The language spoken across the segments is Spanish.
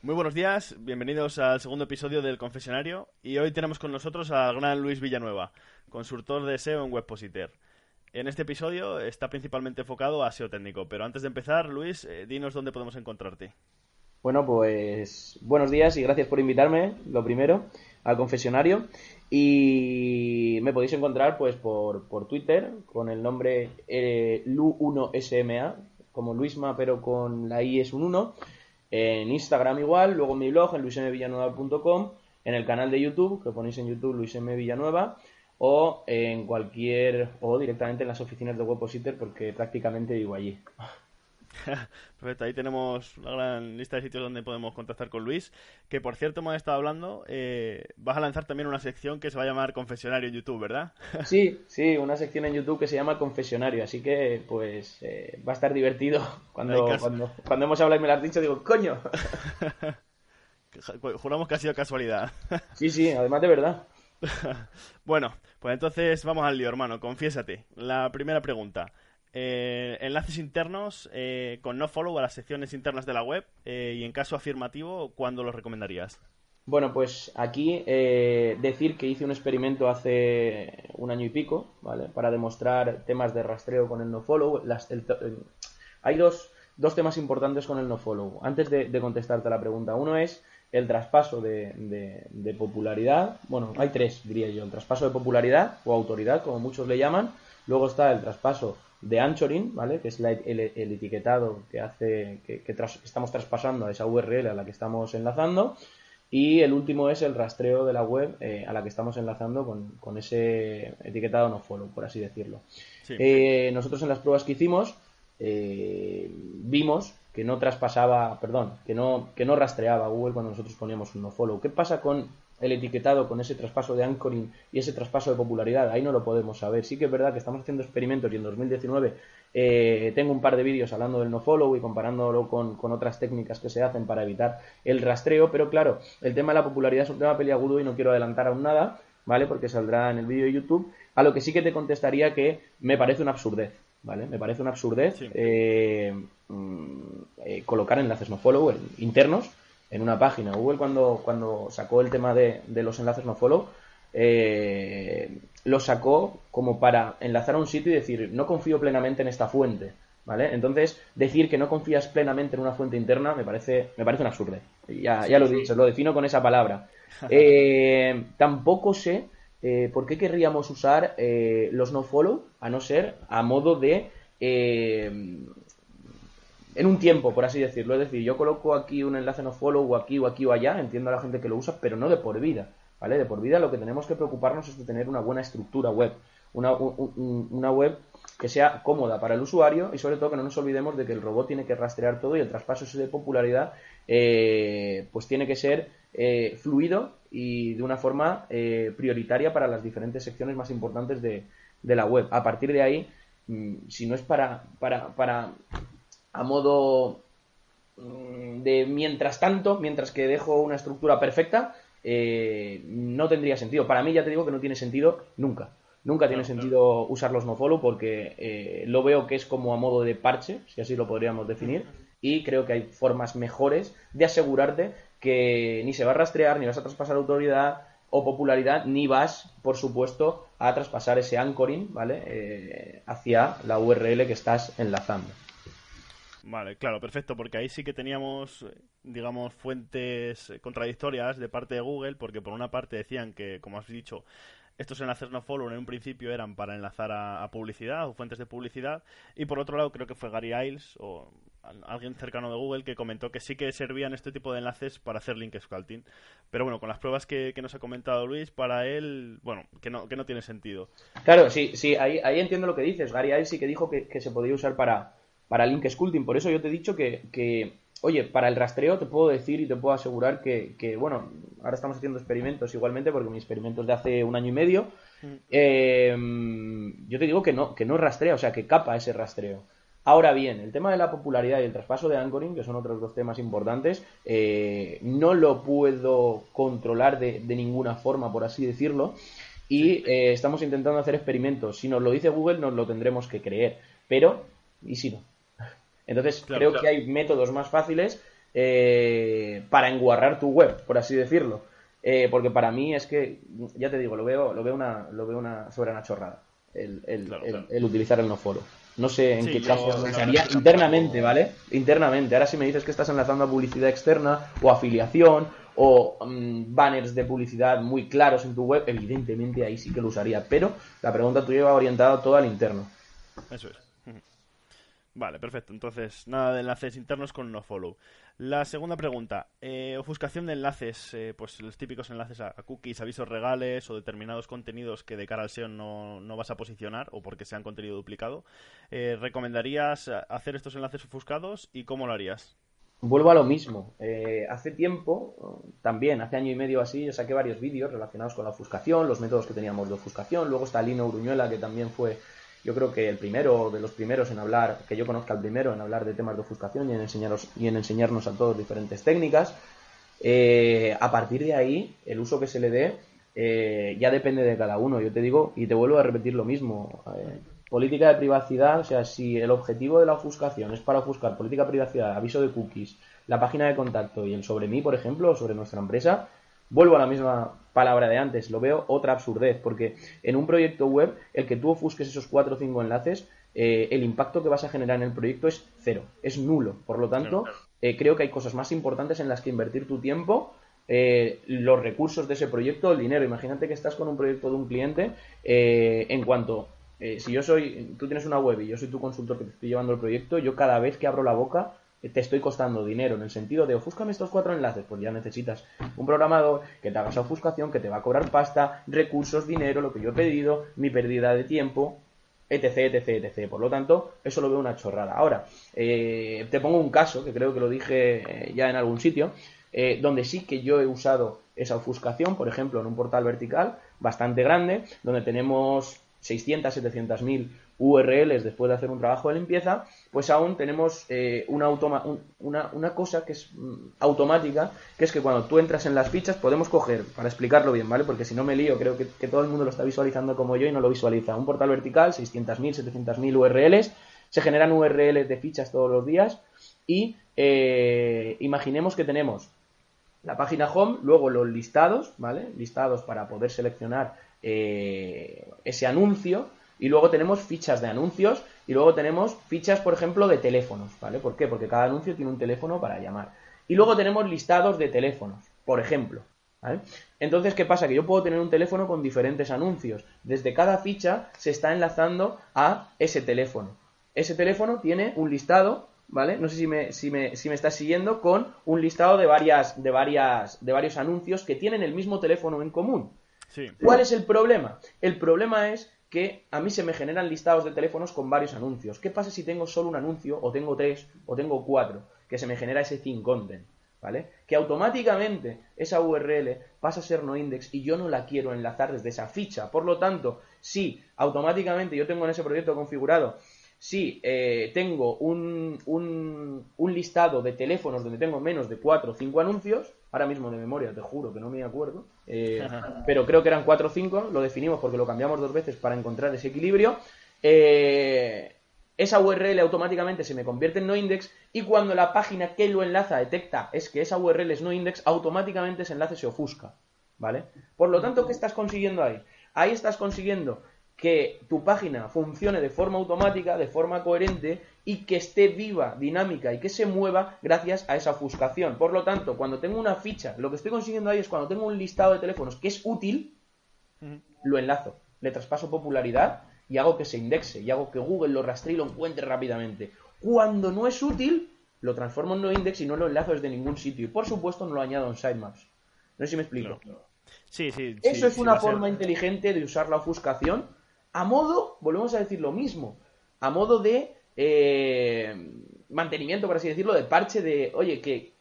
Muy buenos días, bienvenidos al segundo episodio del Confesionario y hoy tenemos con nosotros al gran Luis Villanueva, consultor de SEO en WebPositer. En este episodio está principalmente enfocado a SEO técnico, pero antes de empezar, Luis, eh, dinos dónde podemos encontrarte. Bueno, pues buenos días y gracias por invitarme, lo primero, al confesionario. Y me podéis encontrar pues por, por Twitter con el nombre eh, Lu1SMA, como Luisma, pero con la I es un 1 en Instagram igual, luego en mi blog en luismvillanueva.com, en el canal de YouTube, que ponéis en YouTube Luis Villanueva, o en cualquier, o directamente en las oficinas de Webpositor, porque prácticamente vivo allí. Perfecto, ahí tenemos una gran lista de sitios donde podemos contactar con Luis. Que por cierto, hemos estado hablando, eh, vas a lanzar también una sección que se va a llamar Confesionario en YouTube, ¿verdad? Sí, sí, una sección en YouTube que se llama Confesionario, así que pues eh, va a estar divertido. Cuando, cuando, cuando, hemos hablado y me lo has dicho, digo, ¡coño! Juramos que ha sido casualidad. sí, sí, además de verdad. bueno, pues entonces vamos al lío, hermano, confiésate. La primera pregunta. Eh, enlaces internos eh, con no follow a las secciones internas de la web eh, y en caso afirmativo, ¿cuándo los recomendarías? Bueno, pues aquí decir que hice un experimento hace un año y pico, ¿vale? Para demostrar temas de rastreo con el nofollow. Las, hay dos, dos, temas importantes con el nofollow. Antes de, contestarte la pregunta, uno es el traspaso de, de popularidad. Bueno, hay tres, diría yo. El traspaso de popularidad o autoridad, como muchos le llaman. Luego está el traspaso de anchoring, ¿vale? Que es el, etiquetado que hace que, estamos traspasando a esa URL a la que estamos enlazando. Y el último es el rastreo de la web eh, a la que estamos enlazando con, ese etiquetado no follow, por así decirlo. Eh, nosotros en las pruebas que hicimos eh, vimos que no traspasaba, perdón, que no, que no rastreaba Google cuando nosotros poníamos un no follow. ¿Qué pasa con el etiquetado con ese traspaso de anchoring y ese traspaso de popularidad, ahí no lo podemos saber. Sí que es verdad que estamos haciendo experimentos y en 2019 eh, tengo un par de vídeos hablando del nofollow y comparándolo con, otras técnicas que se hacen para evitar el rastreo, pero claro, el tema de la popularidad es un tema peliagudo y no quiero adelantar aún nada, ¿vale? Porque saldrá en el vídeo de YouTube, a lo que sí que te contestaría que me parece una absurdez, ¿vale? Me parece una absurdez eh, mm, eh, colocar enlaces nofollow internos en una página. Google cuando, cuando sacó el tema de, los enlaces no follow, eh, lo sacó como para enlazar a un sitio y decir, no confío plenamente en esta fuente. ¿Vale? Entonces, decir que no confías plenamente en una fuente interna me parece, me parece un absurdo. Ya, ya lo he dicho, lo defino con esa palabra. Eh, tampoco sé eh, por qué querríamos usar los no follow a no ser a modo de en un tiempo, por así decirlo. Es decir, yo coloco aquí un enlace no follow o aquí o aquí o allá, entiendo a la gente que lo usa, pero no de por vida. ¿Vale? De por vida lo que tenemos que preocuparnos es de tener una buena estructura web. Una, una web que sea cómoda para el usuario y sobre todo que no nos olvidemos de que el robot tiene que rastrear todo y el traspaso de popularidad eh, pues tiene que ser eh, fluido y de una forma eh, prioritaria para las diferentes secciones más importantes de, de la web. A partir de ahí, mm, si no es para, para, para a modo mm, de mientras tanto, mientras que dejo una estructura perfecta, eh, no tendría sentido. Para mí ya te digo que no tiene sentido nunca. Nunca tiene sentido usar los nofollow porque eh, lo veo que es como a modo de parche, si así lo podríamos definir, y creo que hay formas mejores de asegurarte que ni se va a rastrear, ni vas a traspasar autoridad o popularidad, ni vas, por supuesto, a traspasar ese anchoring, ¿vale? Eh, hacia la URL que estás enlazando. Vale, claro, perfecto, porque ahí sí que teníamos, digamos, fuentes contradictorias de parte de Google, porque por una parte decían que, como has dicho, estos enlaces no follow en un principio eran para enlazar a, publicidad o fuentes de publicidad, y por otro lado creo que fue Gary Iles o alguien cercano de Google que comentó que sí que servían este tipo de enlaces para hacer link scouting. Pero bueno, con las pruebas que, nos ha comentado Luis, para él, bueno, que no, que no tiene sentido. Claro, sí, sí, ahí, ahí entiendo lo que dices. Gary Iles sí que dijo que, que se podía usar para para link sculpting. Por eso yo te he dicho que, oye, para el rastreo te puedo decir y te puedo asegurar que, bueno, ahora estamos haciendo experimentos igualmente, porque mi experimento es de hace un año y medio. Mm. Eh, yo te digo que no, que no rastrea, o sea, que capa ese rastreo. Ahora bien, el tema de la popularidad y el traspaso de anchoring, que son otros dos temas importantes, eh, no lo puedo controlar de, ninguna forma, por así decirlo, y eh, estamos intentando hacer experimentos. Si nos lo dice Google, nos lo tendremos que creer, pero ¿y si no? Entonces, creo que hay métodos más fáciles eh, para enguarrar tu web, por así decirlo. Eh, porque para mí es que, ya te digo, lo veo, lo veo una, lo veo una sobre una chorrada el, el, utilizar el noforo. No sé en qué caso se haría internamente, ¿vale? Internamente. Ahora si me dices que estás enlazando a publicidad externa o afiliación o mm, banners de publicidad muy claros en tu web, evidentemente ahí sí que lo usaría. Pero la pregunta tuya va orientada todo al interno. Eso es. Vale, perfecto. Entonces, nada de enlaces internos con nofollow. La segunda pregunta, eh, ofuscación de enlaces, eh, pues los típicos enlaces a, cookies, avisos regales o determinados contenidos que de cara al SEO no, no vas a posicionar o porque sean contenido duplicado. Eh, ¿Recomendarías hacer estos enlaces ofuscados y cómo lo harías? Vuelvo a lo mismo. hace tiempo, también, hace año y medio así, yo saqué varios vídeos relacionados con la ofuscación, los métodos que teníamos de ofuscación. Luego está Lino Uruñuela, que también fue yo creo que el primero de los primeros en hablar, que yo conozca el primero en hablar de temas de ofuscación y en, enseñaros, y en enseñarnos a todos diferentes técnicas. Eh, a partir de ahí, el uso que se le dé eh, ya depende de cada uno. Yo te digo y te vuelvo a repetir lo mismo. Eh, política de privacidad, o sea, si el objetivo de la ofuscación es para ofuscar política de privacidad, aviso de cookies, la página de contacto y el sobre mí, por ejemplo, sobre nuestra empresa, vuelvo a la misma palabra de antes, lo veo otra absurdez, porque en un proyecto web, el que tú ofusques esos cuatro o cinco enlaces, eh, el impacto que vas a generar en el proyecto es cero, es nulo. Por lo tanto, eh, creo que hay cosas más importantes en las que invertir tu tiempo, eh, los recursos de ese proyecto, el dinero. Imagínate que estás con un proyecto de un cliente, en cuanto, si yo soy, tú tienes una web y yo soy tu consultor que te estoy llevando el proyecto, yo cada vez que abro la boca te estoy costando dinero en el sentido de ofúscame estos cuatro enlaces, pues ya necesitas un programador que te haga esa ofuscación, que te va a cobrar pasta, recursos, dinero, lo que yo he pedido, mi pérdida de tiempo, etc, etc, etc. Por lo tanto, eso lo veo una chorrada. Ahora, eh, te pongo un caso, que creo que lo dije eh, ya en algún sitio, eh, donde sí que yo he usado esa ofuscación, por ejemplo, en un portal vertical bastante grande, donde tenemos 600, 700 mil URLs después de hacer un trabajo de limpieza, pues aún tenemos eh, una, cosa que es mm, automática, que es que cuando tú entras en las fichas podemos coger, para explicarlo bien, ¿vale? Porque si no me lío, creo que, todo el mundo lo está visualizando como yo y no lo visualiza. Un portal vertical, 600.000, 700.000 URLs, se generan URLs de fichas todos los días y eh, imaginemos que tenemos la página home, luego los listados, ¿vale? Listados para poder seleccionar eh, ese anuncio y luego tenemos fichas de anuncios y luego tenemos fichas, por ejemplo, de teléfonos, ¿vale? ¿Por qué? Porque cada anuncio tiene un teléfono para llamar. Y luego tenemos listados de teléfonos, por ejemplo. ¿Vale? Entonces, ¿qué pasa? Que yo puedo tener un teléfono con diferentes anuncios. Desde cada ficha se está enlazando a ese teléfono. Ese teléfono tiene un listado, ¿vale? No sé si me, si me, si me estás siguiendo, con un listado de varias, de varias, de varios anuncios que tienen el mismo teléfono en común. ¿Cuál es el problema? El problema es que a mí se me generan listados de teléfonos con varios anuncios. ¿Qué pasa si tengo solo un anuncio, o tengo tres, o tengo cuatro? Que se me genera ese thin content, ¿vale? Que automáticamente esa URL pasa a ser no index y yo no la quiero enlazar desde esa ficha. Por lo tanto, si automáticamente yo tengo en ese proyecto configurado si eh, tengo un, un, listado de teléfonos donde tengo menos de 4 o 5 anuncios, ahora mismo de memoria te juro que no me acuerdo, eh, pero creo que eran 4 o 5, lo definimos porque lo cambiamos dos veces para encontrar ese equilibrio, eh, esa URL automáticamente se me convierte en no index y cuando la página que lo enlaza detecta es que esa URL es no index, automáticamente ese enlace se ofusca. ¿Vale? Por lo tanto, ¿qué estás consiguiendo ahí? Ahí estás consiguiendo que tu página funcione de forma automática, de forma coherente y que esté viva, dinámica y que se mueva gracias a esa ofuscación. Por lo tanto, cuando tengo una ficha, lo que estoy consiguiendo ahí es cuando tengo un listado de teléfonos que es útil, lo enlazo, le traspaso popularidad y hago que se indexe y hago que Google lo rastree y lo encuentre rápidamente. Cuando no es útil, lo transformo en no index y no lo enlazo desde ningún sitio. Y por supuesto no lo añado en sitemaps. No sé si me explico. Sí, sí, Eso es una forma inteligente de usar la ofuscación a modo, volvemos a decir lo mismo, a modo de eh, mantenimiento, por así decirlo, de parche de, oye, que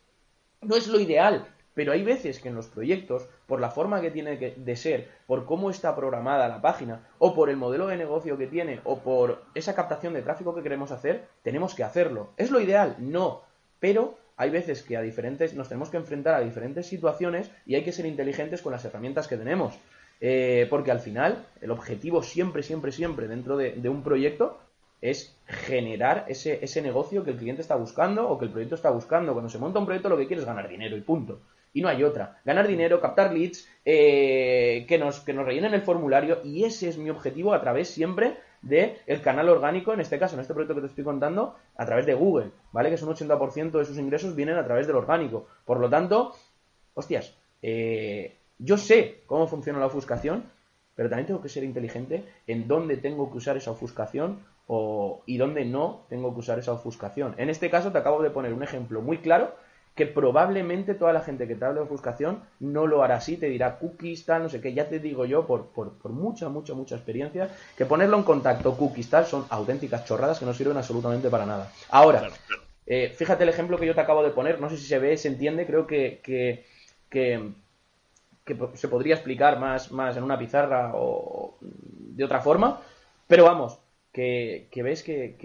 no es lo ideal, pero hay veces que en los proyectos, por la forma que tiene que, de ser, por cómo está programada la página, o por el modelo de negocio que tiene, o por esa captación de tráfico que queremos hacer, tenemos que hacerlo. ¿Es lo ideal? No. Pero hay veces que a diferentes, nos tenemos que enfrentar a diferentes situaciones y hay que ser inteligentes con las herramientas que tenemos. Eh, porque al final, el objetivo siempre, siempre, siempre dentro de, un proyecto es generar ese, ese negocio que el cliente está buscando o que el proyecto está buscando. Cuando se monta un proyecto lo que quiere es ganar dinero y punto. Y no hay otra. Ganar dinero, captar leads, eh, que, nos, que nos rellenen el formulario y ese es mi objetivo a través siempre del el canal orgánico, en este caso, en este proyecto que te estoy contando, a través de Google, ¿vale? Que es un 80% de sus ingresos vienen a través del orgánico. Por lo tanto, hostias, eh, yo sé cómo funciona la ofuscación, pero también tengo que ser inteligente en dónde tengo que usar esa ofuscación o, y dónde no tengo que usar esa ofuscación. En este caso te acabo de poner un ejemplo muy claro que probablemente toda la gente que te hable de ofuscación no lo hará así, te dirá cookies, tal, no sé qué, ya te digo yo por, por, por mucha, mucha, mucha experiencia, que ponerlo en contacto cookies, tal, son auténticas chorradas que no sirven absolutamente para nada. Ahora, eh, fíjate el ejemplo que yo te acabo de poner, no sé si se ve, se entiende, creo que, que, que, se podría explicar más, más en una pizarra o de otra forma, pero vamos, que, que ves que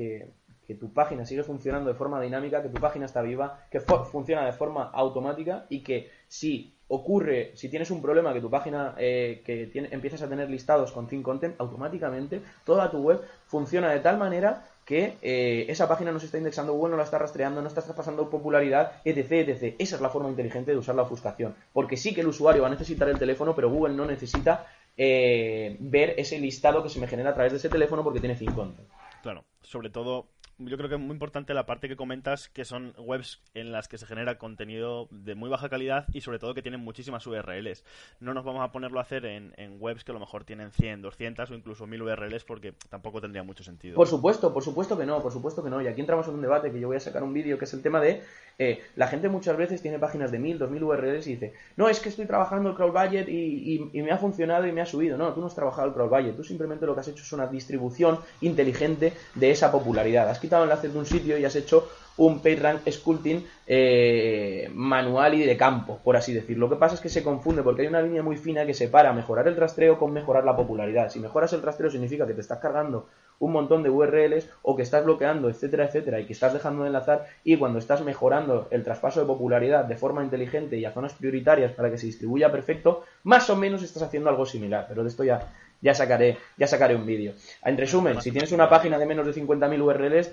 que tu página sigue funcionando de forma dinámica, que tu página está viva, que funciona de forma automática y que si ocurre, si tienes un problema que tu página eh, que tiene, empiezas a tener listados con Think Content, automáticamente toda tu web funciona de tal manera que eh, esa página no se está indexando Google, no la está rastreando, no está pasando popularidad, etc, etc. Esa es la forma inteligente de usar la ofuscación. Porque sí que el usuario va a necesitar el teléfono, pero Google no necesita eh, ver ese listado que se me genera a través de ese teléfono porque tiene Think Content. Claro, sobre todo yo creo que es muy importante la parte que comentas, que son webs en las que se genera contenido de muy baja calidad y sobre todo que tienen muchísimas URLs. No nos vamos a ponerlo a hacer en, webs que a lo mejor tienen 100, 200 o incluso 1000 URLs porque tampoco tendría mucho sentido. Por supuesto, por supuesto que no, por supuesto que no. Y aquí entramos en un debate que yo voy a sacar un vídeo que es el tema de eh, la gente muchas veces tiene páginas de 1000, 2000 URLs y dice, no, es que estoy trabajando el crowd budget y, me ha funcionado y me ha subido. No, tú no has trabajado el crowd budget, tú simplemente lo que has hecho es una distribución inteligente de esa popularidad. Has quitado enlaces de un sitio y has hecho un PageRank Sculpting eh, manual y de campo, por así decirlo. Lo que pasa es que se confunde porque hay una línea muy fina que separa mejorar el rastreo con mejorar la popularidad. Si mejoras el rastreo significa que te estás cargando un montón de URLs o que estás bloqueando, etcétera, etcétera, y que estás dejando de enlazar y cuando estás mejorando el traspaso de popularidad de forma inteligente y a zonas prioritarias para que se distribuya perfecto, más o menos estás haciendo algo similar, pero de esto ya ya sacaré, ya sacaré un vídeo. En resumen, si tienes una página de menos de 50.000 URLs,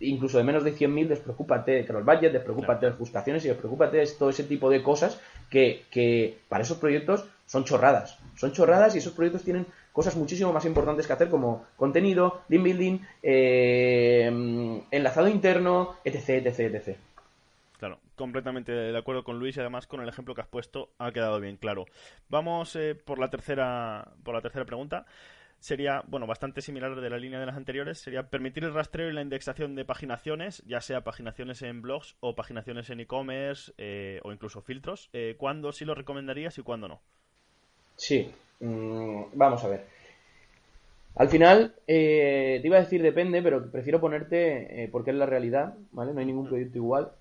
incluso de menos de 100.000, despreocúpate de los budget, despreocúpate de las y despreocúpate de todo ese tipo de cosas que, que para esos proyectos son chorradas. Son chorradas y esos proyectos tienen cosas muchísimo más importantes que hacer como contenido, link building, eh, enlazado interno, etc, etc, etc. Completamente de acuerdo con Luis y además con el ejemplo que has puesto ha quedado bien claro. Vamos eh, por la tercera por la tercera pregunta sería, bueno, bastante similar de la línea de las anteriores, sería permitir el rastreo y la indexación de paginaciones, ya sea paginaciones en blogs o paginaciones en e-commerce eh, o incluso filtros. Eh, ¿Cuándo sí lo recomendarías y cuándo no? Sí, mm, vamos a ver. Al final, eh, te iba a decir depende, pero prefiero ponerte porque es la realidad, ¿vale? No hay ningún proyecto igual,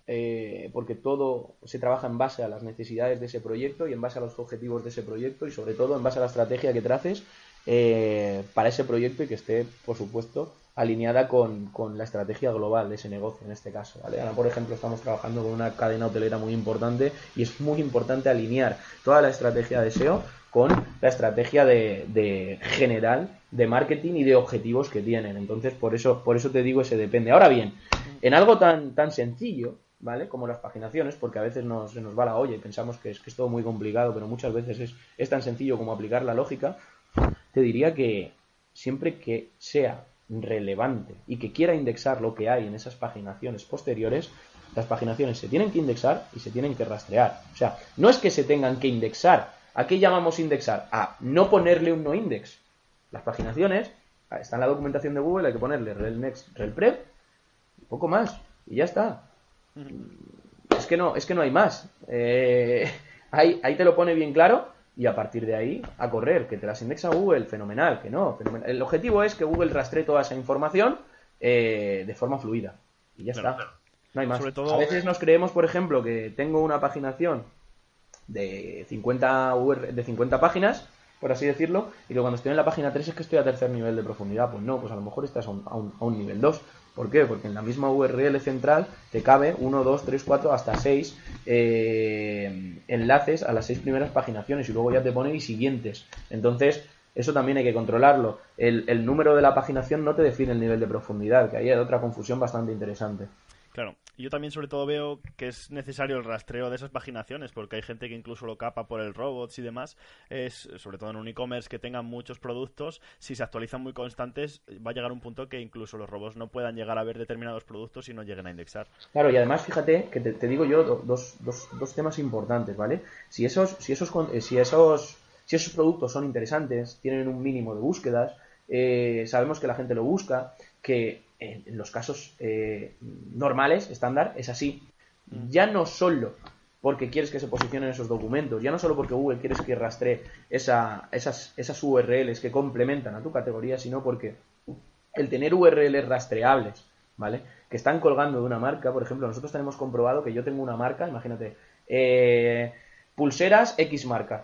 porque todo se trabaja en base a las necesidades de ese proyecto y en base a los objetivos de ese proyecto y sobre todo en base a la estrategia que traces eh, para ese proyecto y que esté, por supuesto, alineada con, la estrategia global de ese negocio en este caso. ¿vale? Ahora, por ejemplo, estamos trabajando con una cadena hotelera muy importante y es muy importante alinear toda la estrategia de SEO con la estrategia de, general de marketing y de objetivos que tienen. Entonces, por eso, por eso te digo ese depende. Ahora bien, en algo tan, tan sencillo, ¿vale? Como las paginaciones, porque a veces nos, se nos va la olla y pensamos que es, que es todo muy complicado, pero muchas veces es, es tan sencillo como aplicar la lógica te diría que siempre que sea relevante y que quiera indexar lo que hay en esas paginaciones posteriores, las paginaciones se tienen que indexar y se tienen que rastrear. O sea, no es que se tengan que indexar. ¿A qué llamamos indexar? A no ponerle un no index. Las paginaciones, está en la documentación de Google, hay que ponerle rel next, rel prep, y poco más, y ya está. Es que no, es que no hay más. Eh, ahí, ahí te lo pone bien claro y a partir de ahí a correr, que te las indexa Google, fenomenal, que no. El objetivo es que Google rastree toda esa información eh, de forma fluida. Y ya está. No hay más. A veces nos creemos, por ejemplo, que tengo una paginación de 50, de 50 páginas, por así decirlo, y que cuando estoy en la página 3 es que estoy a tercer nivel de profundidad. Pues no, pues a lo mejor estás a un, a un, a un nivel 2. ¿Por qué? Porque en la misma URL central te cabe 1, 2, 3, 4, hasta 6 eh, enlaces a las 6 primeras paginaciones y luego ya te pone y siguientes. Entonces, Eso también hay que controlarlo. El, el número de la paginación no te define el nivel de profundidad, que ahí hay otra confusión bastante interesante. Claro, yo también sobre todo veo que es necesario el rastreo de esas paginaciones, porque hay gente que incluso lo capa por el robots y demás. Es, sobre todo en un e-commerce que tenga muchos productos, si se actualizan muy constantes, va a llegar un punto que incluso los robots no puedan llegar a ver determinados productos y no lleguen a indexar. Claro, y además fíjate que te, digo yo dos, dos, dos, temas importantes, ¿vale? Si esos, si esos, eh, si esos, si esos productos son interesantes, tienen un mínimo de búsquedas, eh, sabemos que la gente lo busca, que en los casos eh, normales, estándar, es así. Mm. Ya no solo porque quieres que se posicionen esos documentos, ya no solo porque Google quieres que rastree esa, esas, esas URLs que complementan a tu categoría, sino porque el tener URLs rastreables, ¿vale? Que están colgando de una marca, por ejemplo, nosotros tenemos comprobado que yo tengo una marca, imagínate, eh, pulseras X marca,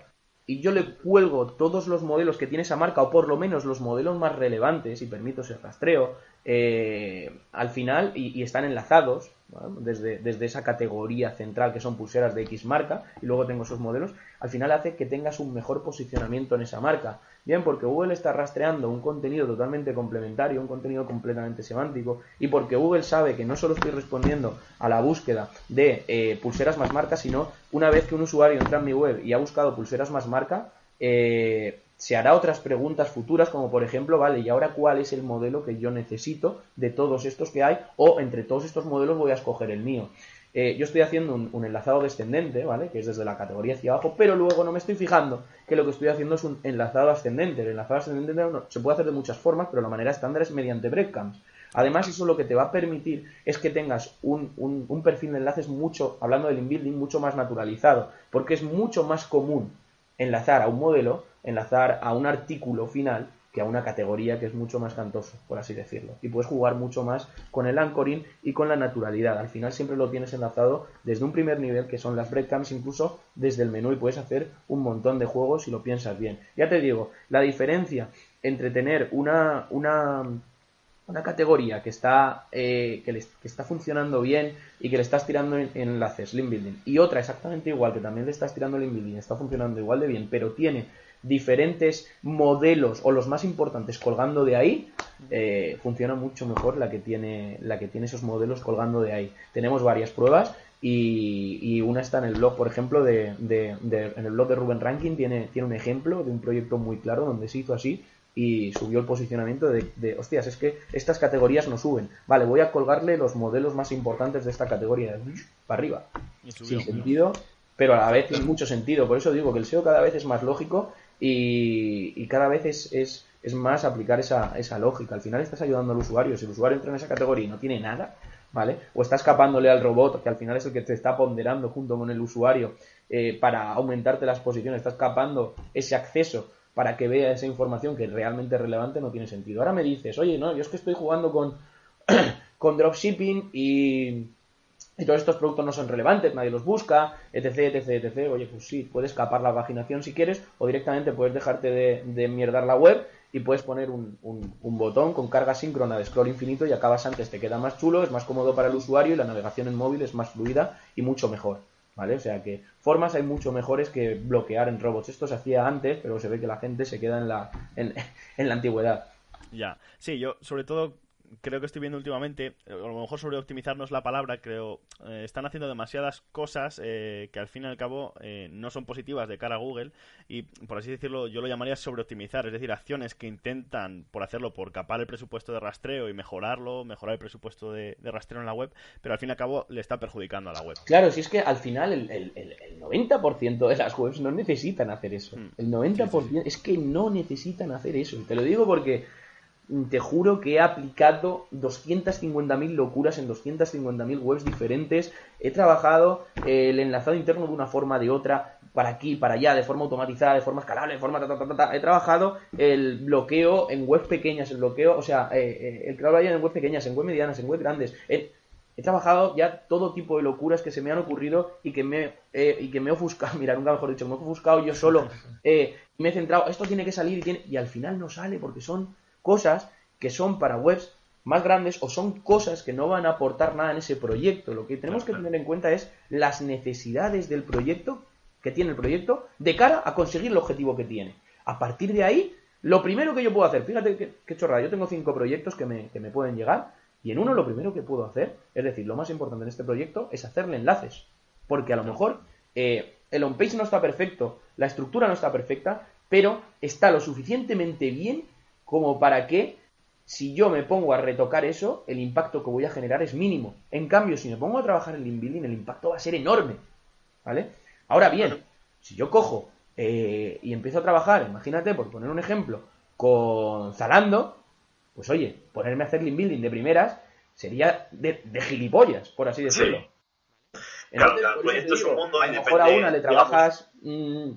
y yo le cuelgo todos los modelos que tiene esa marca, o por lo menos los modelos más relevantes, y permito ese rastreo, eh, al final, y, están enlazados desde, desde, esa categoría central que son pulseras de X marca, y luego tengo esos modelos, al final hace que tengas un mejor posicionamiento en esa marca. Bien, porque Google está rastreando un contenido totalmente complementario, un contenido completamente semántico, y porque Google sabe que no solo estoy respondiendo a la búsqueda de eh, pulseras más marca, sino una vez que un usuario entra en mi web y ha buscado pulseras más marca, eh, se hará otras preguntas futuras, como por ejemplo, vale, ¿y ahora cuál es el modelo que yo necesito de todos estos que hay? O entre todos estos modelos voy a escoger el mío. Eh, yo estoy haciendo un, enlazado descendente, ¿vale? Que es desde la categoría hacia abajo, pero luego no me estoy fijando que lo que estoy haciendo es un enlazado ascendente. El enlazado ascendente se puede hacer de muchas formas, pero la manera estándar es mediante breadcrumbs. Además, eso lo que te va a permitir es que tengas un, un perfil de enlaces mucho, hablando del inbuilding, mucho más naturalizado, porque es mucho más común enlazar a un modelo enlazar a un artículo final que a una categoría que es mucho más cantoso, por así decirlo. Y puedes jugar mucho más con el anchoring y con la naturalidad. Al final siempre lo tienes enlazado desde un primer nivel, que son las breadcrumbs, incluso desde el menú, y puedes hacer un montón de juegos si lo piensas bien. Ya te digo, la diferencia entre tener una, una, una categoría que está, eh, que, está funcionando bien y que le estás tirando en, enlaces, link building, y otra exactamente igual, que también le estás tirando link building, está funcionando igual de bien, pero tiene diferentes modelos o los más importantes colgando de ahí, eh, funciona mucho mejor la que tiene la que tiene esos modelos colgando de ahí. Tenemos varias pruebas y, una está en el blog, por ejemplo, de, en el blog de Ruben Ranking tiene, tiene un ejemplo de un proyecto muy claro donde se hizo así y subió el posicionamiento de, de, hostias, es que estas categorías no suben. Vale, voy a colgarle los modelos más importantes de esta categoría, para arriba. Sin sentido, pero a la vez tiene mucho sentido. Por eso digo que el SEO cada vez es más lógico y, cada vez es, es, es, más aplicar esa, esa lógica. Al final estás ayudando al usuario. Si el usuario entra en esa categoría y no tiene nada, ¿vale? O está escapándole al robot, que al final es el que te está ponderando junto con el usuario eh, para aumentarte las posiciones, está escapando ese acceso para que vea esa información que es realmente relevante, no tiene sentido. Ahora me dices, oye, no, yo es que estoy jugando con, con dropshipping y y todos estos productos no son relevantes, nadie los busca, etc, etc, etc. Oye, pues sí, puedes escapar la paginación si quieres, o directamente puedes dejarte de, de mierdar la web y puedes poner un, un, botón con carga síncrona de scroll infinito y acabas antes, te queda más chulo, es más cómodo para el usuario y la navegación en móvil es más fluida y mucho mejor. ¿Vale? O sea que formas hay mucho mejores que bloquear en robots. Esto se hacía antes, pero se ve que la gente se queda en la, en, en la antigüedad. Ya, sí, yo sobre todo creo que estoy viendo últimamente, eh, a lo mejor sobre optimizar no es la palabra, creo, eh, están haciendo demasiadas cosas eh, que al fin y al cabo no son positivas de cara a Google y, por así decirlo, yo lo llamaría sobre optimizar, es decir, acciones que intentan, por hacerlo, por capar el presupuesto de rastreo y mejorarlo, mejorar el presupuesto de, rastreo en la web, pero al fin y al cabo le está perjudicando a la web. Claro, si es que al final el, el, el 90% de las webs no necesitan hacer eso. Hmm. El 90% es que no necesitan hacer eso. Te lo digo porque te juro que he aplicado 250.000 locuras en 250.000 webs diferentes. He trabajado el enlazado interno de una forma de otra, para aquí, para allá, de forma automatizada, de forma escalable, de forma... Ta, He trabajado el bloqueo en webs pequeñas, el bloqueo, o sea, eh, eh, el habla en webs pequeñas, en webs medianas, en webs grandes. He, trabajado ya todo tipo de locuras que se me han ocurrido y que me, eh, y que me he ofuscado, mira, nunca mejor dicho, me he ofuscado yo solo. me he centrado, esto tiene que salir y, tiene, y al final no sale porque son cosas que son para webs más grandes o son cosas que no van a aportar nada en ese proyecto. Lo que tenemos que tener en cuenta es las necesidades del proyecto que tiene el proyecto de cara a conseguir el objetivo que tiene. A partir de ahí, Lo primero que yo puedo hacer, fíjate qué, chorrada, yo tengo cinco proyectos que me, que me pueden llegar y en uno lo primero que puedo hacer, es decir, lo más importante en este proyecto es hacerle enlaces. Porque a lo mejor eh, el on-page no está perfecto, la estructura no está perfecta, pero está lo suficientemente bien como para que si yo me pongo a retocar eso, el impacto que voy a generar es mínimo. En cambio, si me pongo a trabajar en link building, el impacto va a ser enorme. ¿Vale? Ahora bien, si yo cojo eh, y empiezo a trabajar, imagínate, por poner un ejemplo, con Zalando, pues oye, ponerme a hacer link building de primeras sería de, gilipollas, por así decirlo. Entonces, claro, pues esto es un mundo a lo mejor a una le trabajas mm,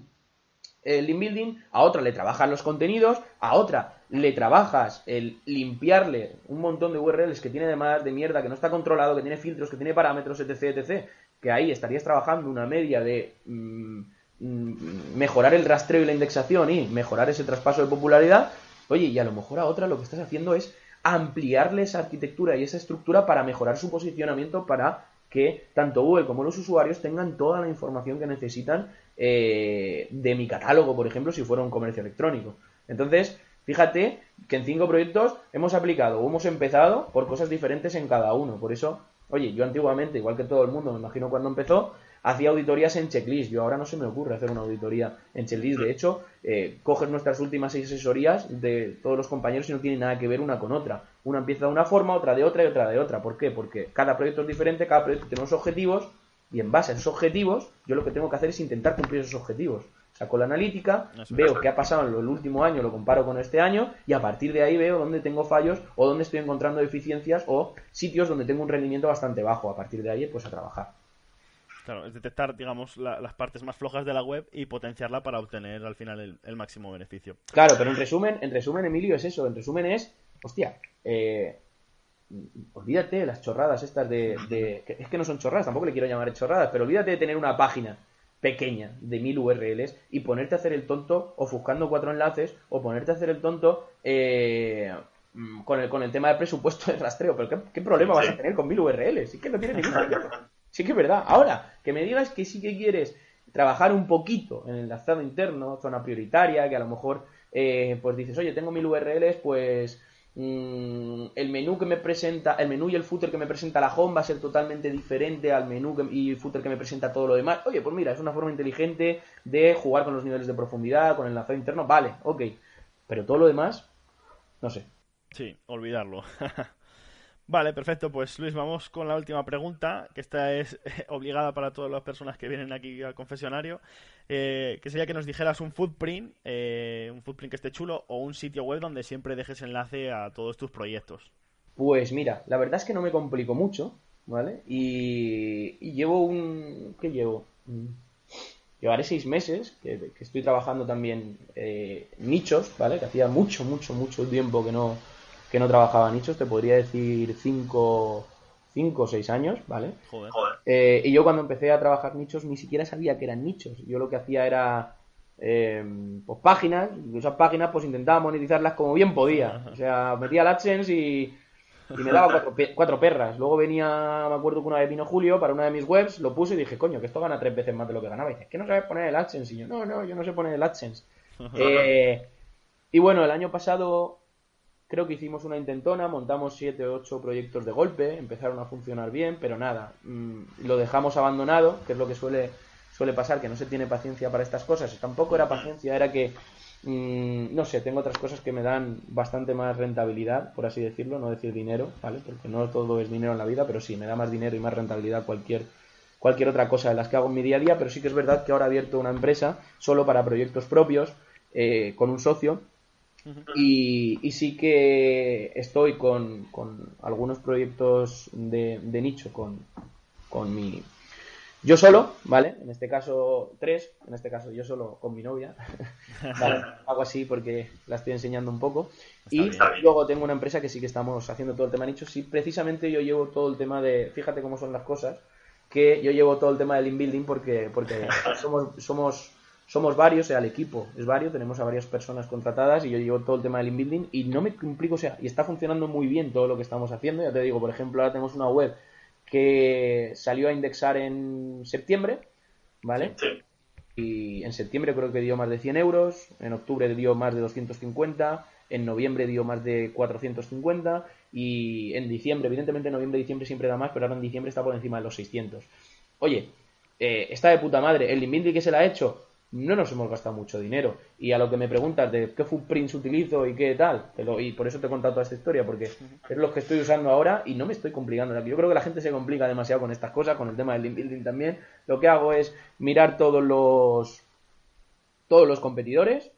el link building, a otra le trabajas los contenidos, a otra le trabajas el limpiarle un montón de URLs que tiene además de mierda, que no está controlado, que tiene filtros, que tiene parámetros, etc, etc, que ahí estarías trabajando una media de mm, mm, mejorar el rastreo y la indexación y mejorar ese traspaso de popularidad, oye, y a lo mejor a otra lo que estás haciendo es ampliarle esa arquitectura y esa estructura para mejorar su posicionamiento para que tanto Google como los usuarios tengan toda la información que necesitan eh, de mi catálogo, por ejemplo, si fuera un comercio electrónico. Entonces, fíjate que en cinco proyectos hemos aplicado o hemos empezado por cosas diferentes en cada uno. Por eso, oye, yo antiguamente, igual que todo el mundo, me imagino cuando empezó, hacía auditorías en checklist. Yo ahora no se me ocurre hacer una auditoría en checklist. De hecho, eh, coges nuestras últimas seis asesorías de todos los compañeros y no tiene nada que ver una con otra. Una empieza de una forma, otra de otra y otra de otra. ¿Por qué? Porque cada proyecto es diferente, cada proyecto tiene unos objetivos y en base a esos objetivos, yo lo que tengo que hacer es intentar cumplir esos objetivos. Saco la analítica, veo qué ha pasado en el último año, lo comparo con este año y a partir de ahí veo dónde tengo fallos o dónde estoy encontrando deficiencias o sitios donde tengo un rendimiento bastante bajo. A partir de ahí, pues a trabajar. Claro, es detectar, digamos, las partes más flojas de la web y potenciarla para obtener al final el, máximo beneficio. Claro, pero en resumen, en resumen, Emilio, es eso. En resumen es, hostia, eh, olvídate de las chorradas estas de, de, Es que no son chorradas, tampoco le quiero llamar chorradas, pero olvídate de tener una página pequeña de mil URLs y ponerte a hacer el tonto ofuscando cuatro enlaces o ponerte a hacer el tonto eh, con, el, con el tema del presupuesto de rastreo. Pero ¿qué, problema vas a tener con mil URLs? Sí que no tiene ningún problema. Sí que es verdad. Ahora, que me digas que sí que quieres trabajar un poquito en el enlazado interno, zona prioritaria, que a lo mejor eh, pues dices, oye, tengo mil URLs, pues mm, el menú que me presenta, el menú y el footer que me presenta la home va a ser totalmente diferente al menú y el footer que me presenta todo lo demás. Oye, pues mira, es una forma inteligente de jugar con los niveles de profundidad, con el enlazado interno, vale, ok. Pero todo lo demás, no sé. Sí, olvidarlo. Vale, perfecto. Pues Luis, vamos con la última pregunta, que esta es obligada para todas las personas que vienen aquí al confesionario, eh, que sería que nos dijeras un footprint, eh, un footprint que esté chulo o un sitio web donde siempre dejes enlace a todos tus proyectos. Pues mira, la verdad es que no me complico mucho, ¿vale? Y, llevo un... ¿Qué llevo? Mm, llevaré seis meses que, estoy trabajando también eh, nichos, ¿vale? Que hacía mucho, mucho, mucho tiempo que no que no trabajaba nichos, te podría decir 5 o 6 años, ¿vale? Joder. Eh, y yo cuando empecé a trabajar nichos ni siquiera sabía que eran nichos. Yo lo que hacía era eh, pues páginas, y esas páginas pues intentaba monetizarlas como bien podía. O sea, metía el AdSense y, me daba cuatro, perras. Luego venía, me acuerdo que una vez vino Julio para una de mis webs, lo puse y dije, coño, que esto gana tres veces más de lo que ganaba. Y dice, ¿qué no sabes poner el AdSense? Y yo, no, no, yo no sé poner el AdSense. Eh, y bueno, el año pasado Creo que hicimos una intentona, montamos 7 o 8 proyectos de golpe, empezaron a funcionar bien, pero nada, mm, lo dejamos abandonado, que es lo que suele, suele pasar, que no se tiene paciencia para estas cosas. Tampoco era paciencia, era que, mm, no sé, tengo otras cosas que me dan bastante más rentabilidad, por así decirlo, no decir dinero, ¿vale? Porque no todo es dinero en la vida, pero sí, me da más dinero y más rentabilidad cualquier cualquier otra cosa de las que hago en mi día a día, pero sí que es verdad que ahora he abierto una empresa solo para proyectos propios, eh, con un socio, y, sí que estoy con, algunos proyectos de, nicho con, con, mi... Yo solo, ¿vale? En este caso tres, en este caso yo solo con mi novia. Hago así porque la estoy enseñando un poco. y luego tengo una empresa que sí que estamos haciendo todo el tema de nicho. Sí, precisamente yo llevo todo el tema de... Fíjate cómo son las cosas. Que yo llevo todo el tema del inbuilding porque, porque somos, somos somos varios, o sea, el equipo es varios, tenemos a varias personas contratadas y yo llevo todo el tema del inbuilding y no me complico, o sea, y está funcionando muy bien todo lo que estamos haciendo. Ya te digo, por ejemplo, ahora tenemos una web que salió a indexar en septiembre, ¿vale? y en septiembre creo que dio más de 100 euros, en octubre dio más de 250, en noviembre dio más de 450 y en diciembre, evidentemente en noviembre y diciembre siempre da más, pero ahora en diciembre está por encima de los 600. Oye, eh, está de puta madre, el Inbindi que se la ha hecho, no nos hemos gastado mucho dinero. Y a lo que me preguntas de qué footprints utilizo y qué tal, y por eso te he contado toda esta historia, porque es lo que estoy usando ahora y no me estoy complicando. Yo creo que la gente se complica demasiado con estas cosas, con el tema del building también. Lo que hago es mirar todos los todos los competidores,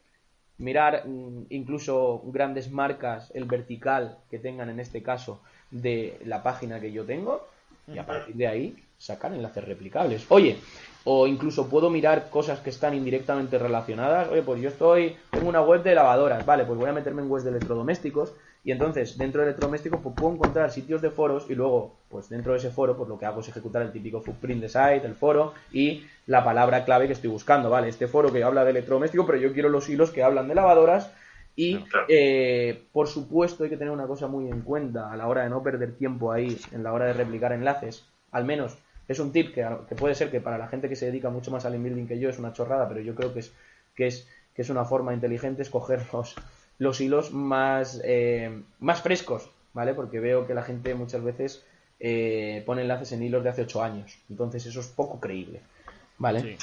mirar mm, incluso grandes marcas, el vertical que tengan en este caso de la página que yo tengo, y a partir de ahí sacar enlaces replicables. Oye, o incluso puedo mirar cosas que están indirectamente relacionadas. Oye, pues yo estoy, tengo una web de lavadoras, vale, pues voy a meterme en webs de electrodomésticos y entonces dentro de electrodomésticos pues puedo encontrar sitios de foros y luego pues dentro de ese foro pues lo que hago es ejecutar el típico footprint de site, el foro y la palabra clave que estoy buscando, vale, este foro que habla de electrodoméstico pero yo quiero los hilos que hablan de lavadoras y eh, por supuesto hay que tener una cosa muy en cuenta a la hora de no perder tiempo ahí en la hora de replicar enlaces, al menos es un tip que, puede ser que para la gente que se dedica mucho más al inbuilding que yo es una chorrada, pero yo creo que es, que es, que es una forma inteligente escoger los, los hilos más, eh, más frescos, ¿vale? Porque veo que la gente muchas veces eh, pone enlaces en hilos de hace 8 años. Entonces eso es poco creíble, ¿vale?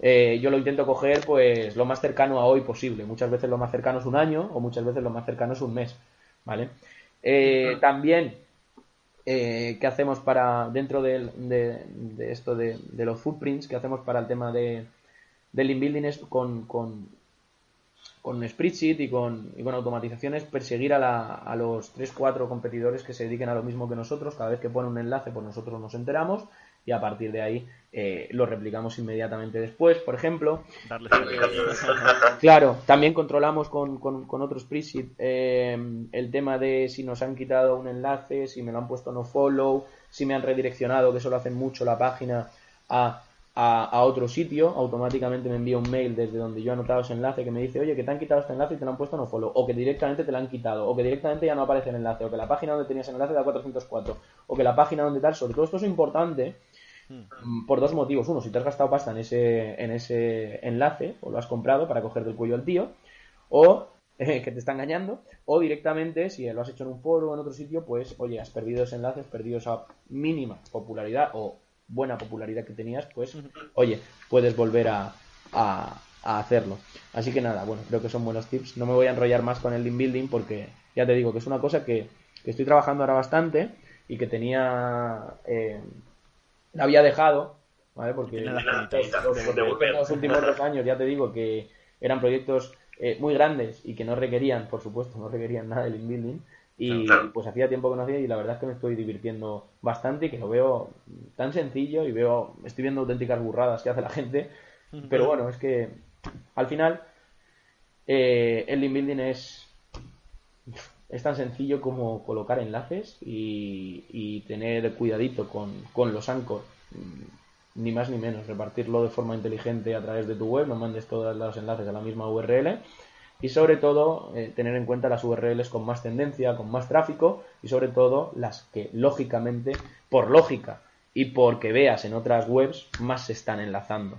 Eh, yo lo intento coger pues lo más cercano a hoy posible. Muchas veces lo más cercano es un año o muchas veces lo más cercano es un mes, ¿vale? También eh, qué hacemos para, dentro de, de, esto de, los footprints, qué hacemos para el tema de, del inbuilding es con, con, con Spreadsheet y con, y con automatizaciones perseguir a, la, a los 3-4 competidores que se dediquen a lo mismo que nosotros. Cada vez que pone un enlace, pues nosotros nos enteramos y a partir de ahí eh, lo replicamos inmediatamente después, por ejemplo. claro, también controlamos con, con, con otros presets eh, el tema de si nos han quitado un enlace, si me lo han puesto no follow, si me han redireccionado, que eso lo hacen mucho la página, a, a, otro sitio, automáticamente me envía un mail desde donde yo he anotado ese enlace que me dice, oye, que te han quitado este enlace y te lo han puesto no follow, o que directamente te lo han quitado, o que directamente ya no aparece el enlace, o que la página donde tenías el enlace da 404, o que la página donde tal, sobre todo esto es importante Mm, por dos motivos. Uno, si te has gastado pasta en ese, en ese enlace o lo has comprado para coger del cuello al tío, o que te está engañando, o directamente, si lo has hecho en un foro o en otro sitio, pues, oye, has perdido ese enlace, has perdido esa mínima popularidad o buena popularidad que tenías, pues, oye, puedes volver a, a, hacerlo. Así que nada, bueno, creo que son buenos tips. No me voy a enrollar más con el link building porque ya te digo que es una cosa que, estoy trabajando ahora bastante y que tenía eh, la había dejado, ¿vale? Porque los, últimos dos años ya te digo que eran proyectos eh, muy grandes y que no requerían, por supuesto, no requerían nada del inbuilding. Y pues hacía tiempo que no hacía y la verdad es que me estoy divirtiendo bastante y que lo veo tan sencillo y veo, estoy viendo auténticas burradas que hace la gente. Pero bueno, es que al final eh, el inbuilding es es tan sencillo como colocar enlaces y, tener cuidadito con, los anchors, mm, ni más ni menos, repartirlo de forma inteligente a través de tu web, no mandes todos los enlaces a la misma URL y sobre todo eh, tener en cuenta las URLs con más tendencia, con más tráfico y sobre todo las que lógicamente, por lógica y porque veas en otras webs, más se están enlazando.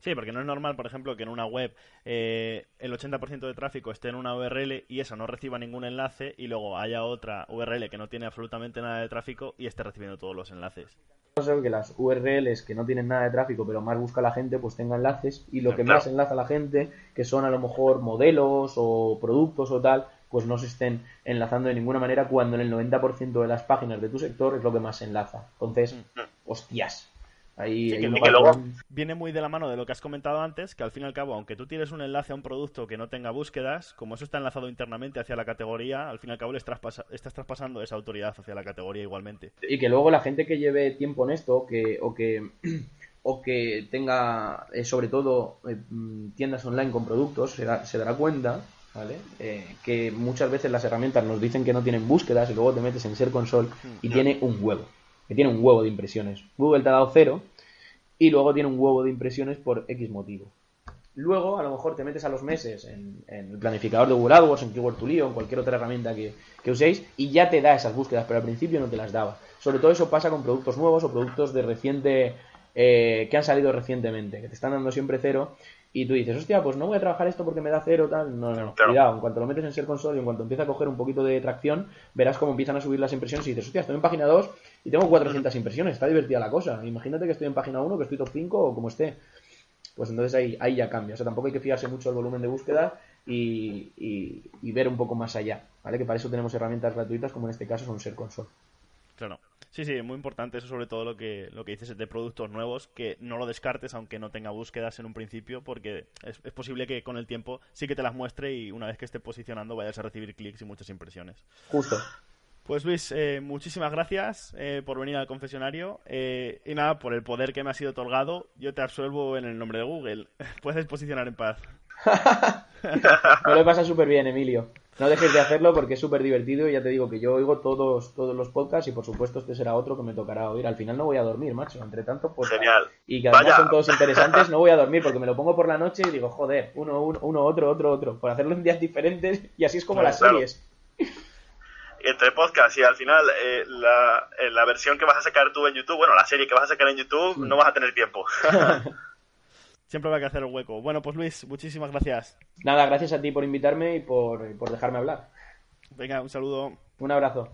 Sí, porque no es normal, por ejemplo, que en una web eh, el 80% de tráfico esté en una URL y esa no reciba ningún enlace y luego haya otra URL que no tiene absolutamente nada de tráfico y esté recibiendo todos los enlaces. Que las URLs que no tienen nada de tráfico pero más busca la gente pues tengan enlaces y lo que más enlaza a la gente, que son a lo mejor modelos o productos o tal, pues no se estén enlazando de ninguna manera cuando en el 90% de las páginas de tu sector es lo que más se enlaza. Entonces, mm. hostias, Ahí, Viene muy de la mano de lo que has comentado antes, que al fin y al cabo, aunque tú tienes un enlace a un producto que no tenga búsquedas, como eso está enlazado internamente hacia la categoría, al fin y al cabo le estás, estás traspasando esa autoridad hacia la categoría igualmente. Y que luego la gente que lleve tiempo en esto, que, o que o que tenga eh, sobre todo eh, mm, tiendas online con productos, se, dará cuenta ¿vale? Eh, que muchas veces las herramientas nos dicen que no tienen búsquedas y luego te metes en Ser Console y mm. tiene un huevo que tiene un huevo de impresiones. Google te ha dado cero y luego tiene un huevo de impresiones por X motivo. Luego, a lo mejor te metes a los meses en, el planificador de Google AdWords, en Keyword to en cualquier otra herramienta que, uséis, y ya te da esas búsquedas, pero al principio no te las daba. Sobre todo eso pasa con productos nuevos o productos de reciente eh, que han salido recientemente, que te están dando siempre cero, y tú dices, hostia, pues no voy a trabajar esto porque me da cero, tal. No, no, cuidado, en cuanto lo metes en Ser Console y en cuanto empieza a coger un poquito de tracción, verás cómo empiezan a subir las impresiones y dices, hostia, estoy en página 2 y tengo 400 impresiones, está divertida la cosa. Imagínate que estoy en página 1, que estoy top 5 o como esté. Pues entonces ahí, ahí ya cambia. O sea, tampoco hay que fiarse mucho del volumen de búsqueda y, y, ver un poco más allá, ¿vale? Que para eso tenemos herramientas gratuitas como en este caso son Ser Console. Claro. Sí, sí, muy importante eso sobre todo lo que, lo que dices de productos nuevos, que no lo descartes aunque no tenga búsquedas en un principio, porque es, posible que con el tiempo sí que te las muestre y una vez que esté posicionando vayas a recibir clics y muchas impresiones. Justo. Pues Luis, eh, muchísimas gracias eh, por venir al confesionario eh, y nada, por el poder que me ha sido otorgado, yo te absuelvo en el nombre de Google. Puedes posicionar en paz. me lo pasa súper bien, Emilio. No dejes de hacerlo porque es súper divertido y ya te digo que yo oigo todos, todos los podcasts y por supuesto este será otro que me tocará oír. Al final no voy a dormir, macho. Entre tanto, pues... Genial. Y que además son todos interesantes, no voy a dormir porque me lo pongo por la noche y digo, joder, uno, uno, uno otro, otro, otro. Por hacerlo en días diferentes y así es como las series. Entre podcasts y al final eh, la, eh, la, versión que vas a sacar tú en YouTube, bueno, la serie que vas a sacar en YouTube, no vas a tener tiempo. Siempre va a que hacer el hueco. Bueno, pues Luis, muchísimas gracias. Nada, gracias a ti por invitarme y por, por dejarme hablar. Venga, un saludo. Un abrazo.